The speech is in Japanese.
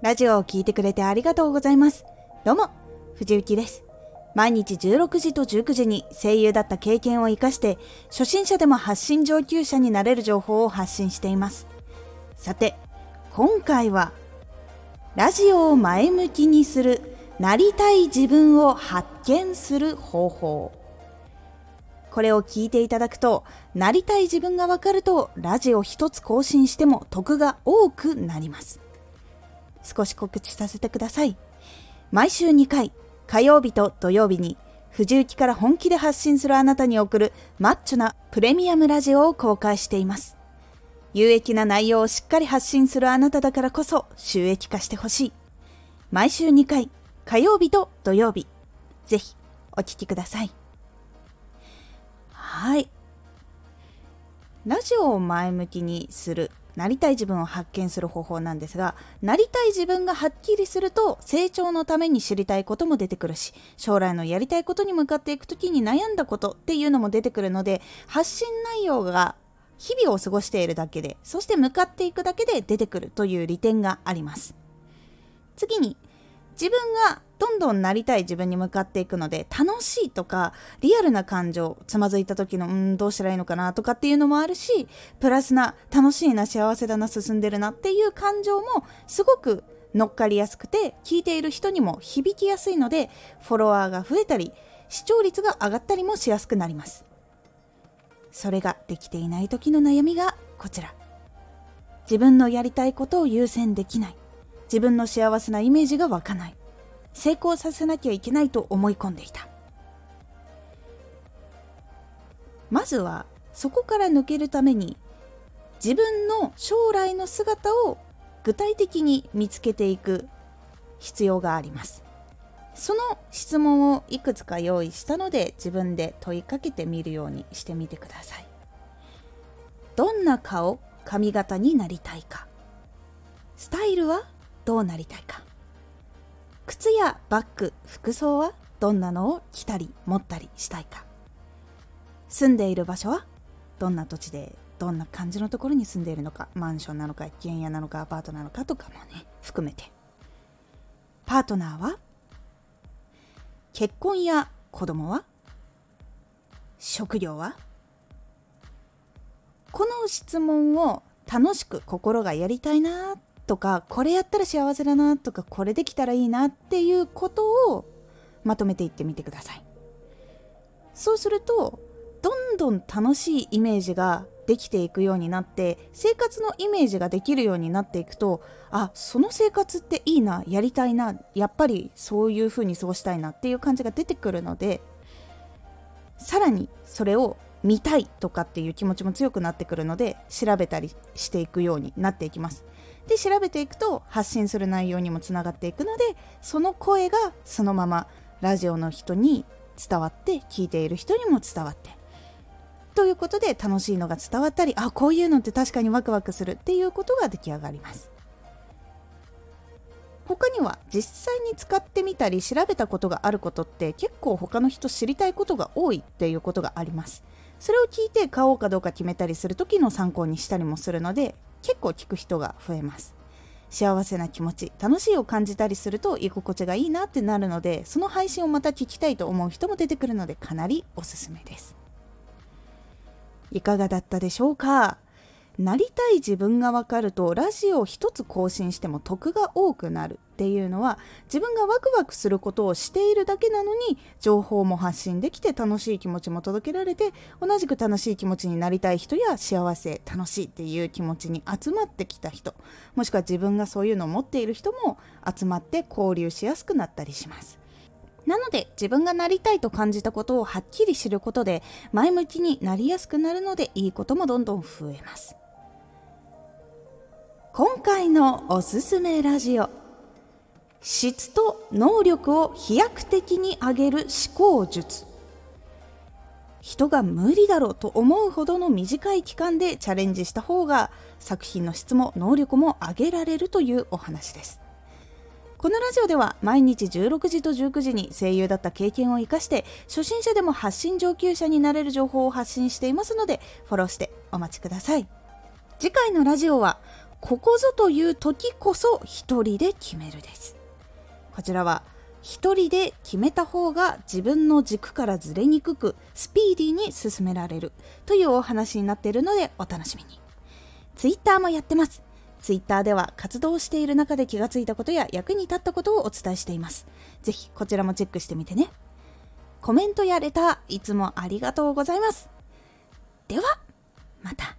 ラジオを聴いてくれてありがとうございます。どうも、藤幸です。毎日16時と19時に声優だった経験を活かして、初心者でも発信上級者になれる情報を発信しています。さて、今回は、ラジオを前向きにする、なりたい自分を発見する方法。これを聞いていただくと、なりたい自分がわかると、ラジオ一つ更新しても得が多くなります。少し告知させてください。毎週2回、火曜日と土曜日に、藤雪から本気で発信するあなたに送るマッチョなプレミアムラジオを公開しています。有益な内容をしっかり発信するあなただからこそ収益化してほしい。毎週2回、火曜日と土曜日。ぜひ、お聴きください。はい。ラジオを前向きにするなりたい自分を発見する方法なんですがなりたい自分がはっきりすると成長のために知りたいことも出てくるし将来のやりたいことに向かっていく時に悩んだことっていうのも出てくるので発信内容が日々を過ごしているだけでそして向かっていくだけで出てくるという利点があります。次に自分がどんどんなりたい自分に向かっていくので楽しいとかリアルな感情つまずいた時のうんどうしたらいいのかなとかっていうのもあるしプラスな楽しいな幸せだな進んでるなっていう感情もすごく乗っかりやすくて聞いている人にも響きやすいのでフォロワーが増えたり視聴率が上がったりもしやすくなります。それができていない時の悩みがこちら。自分のやりたいことを優先できない。自分の幸せなイメージが湧かない。成功させなきゃいけないと思い込んでいた。まずはそこから抜けるために自分の将来の姿を具体的に見つけていく必要があります。その質問をいくつか用意したので自分で問いかけてみるようにしてみてください。どんな顔髪型になりたいか。スタイルはどうなりたいか。靴やバッグ服装はどんなのを着たり持ったりしたいか。住んでいる場所はどんな土地でどんな感じのところに住んでいるのか。マンションなのか一軒家なのかアパートなのかとかもね含めて。パートナーは結婚や子供は職業はこの質問を楽しく心がやりたいなっとかこれやったら幸せだなとかこれできたらいいなっていうことをまとめていってみてください。そうするとどんどん楽しいイメージができていくようになって生活のイメージができるようになっていくとあその生活っていいなやりたいなやっぱりそういう風に過ごしたいなっていう感じが出てくるのでさらにそれを見たいとかっていう気持ちも強くなってくるので調べたりしていくようになっていきます。で調べていくと発信する内容にもつながっていくのでその声がそのままラジオの人に伝わって聞いている人にも伝わってということで楽しいのが伝わったりあこういうのって確かにワクワクするっていうことが出来上がります。他には実際に使ってみたり調べたことがあることって結構他の人知りたいことが多いっていうことがあります。それを聞いて買おうかどうか決めたりする時の参考にしたりもするので結構聞く人が増えます。幸せな気持ち楽しいを感じたりすると居心地がいいなってなるのでその配信をまた聞きたいと思う人も出てくるのでかなりおすすめです。いかがだったでしょうか？なりたい自分が分かるとラジオを一つ更新しても得が多くなる。っていうのは自分がワクワクすることをしているだけなのに情報も発信できて楽しい気持ちも届けられて同じく楽しい気持ちになりたい人や幸せ楽しいっていう気持ちに集まってきた人もしくは自分がそういうのを持っている人も集まって交流しやすくなったりします。なので自分がなりたいと感じたことをはっきり知ることで前向きになりやすくなるのでいいこともどんどん増えます。今回のおすすめラジオ質と能力を飛躍的に上げる思考術。人が無理だろうと思うほどの短い期間でチャレンジした方が作品の質も能力も上げられるというお話です。このラジオでは毎日16時と19時に声優だった経験を生かして初心者でも発信上級者になれる情報を発信していますのでフォローしてお待ちください。次回のラジオはここぞという時こそ一人で決めるです。こちらは一人で決めた方が自分の軸からずれにくくスピーディーに進められるというお話になっているのでお楽しみに。Twitter もやってます。Twitter では活動している中で気がついたことや役に立ったことをお伝えしています。ぜひこちらもチェックしてみてね。コメントやレターいつもありがとうございます。ではまた。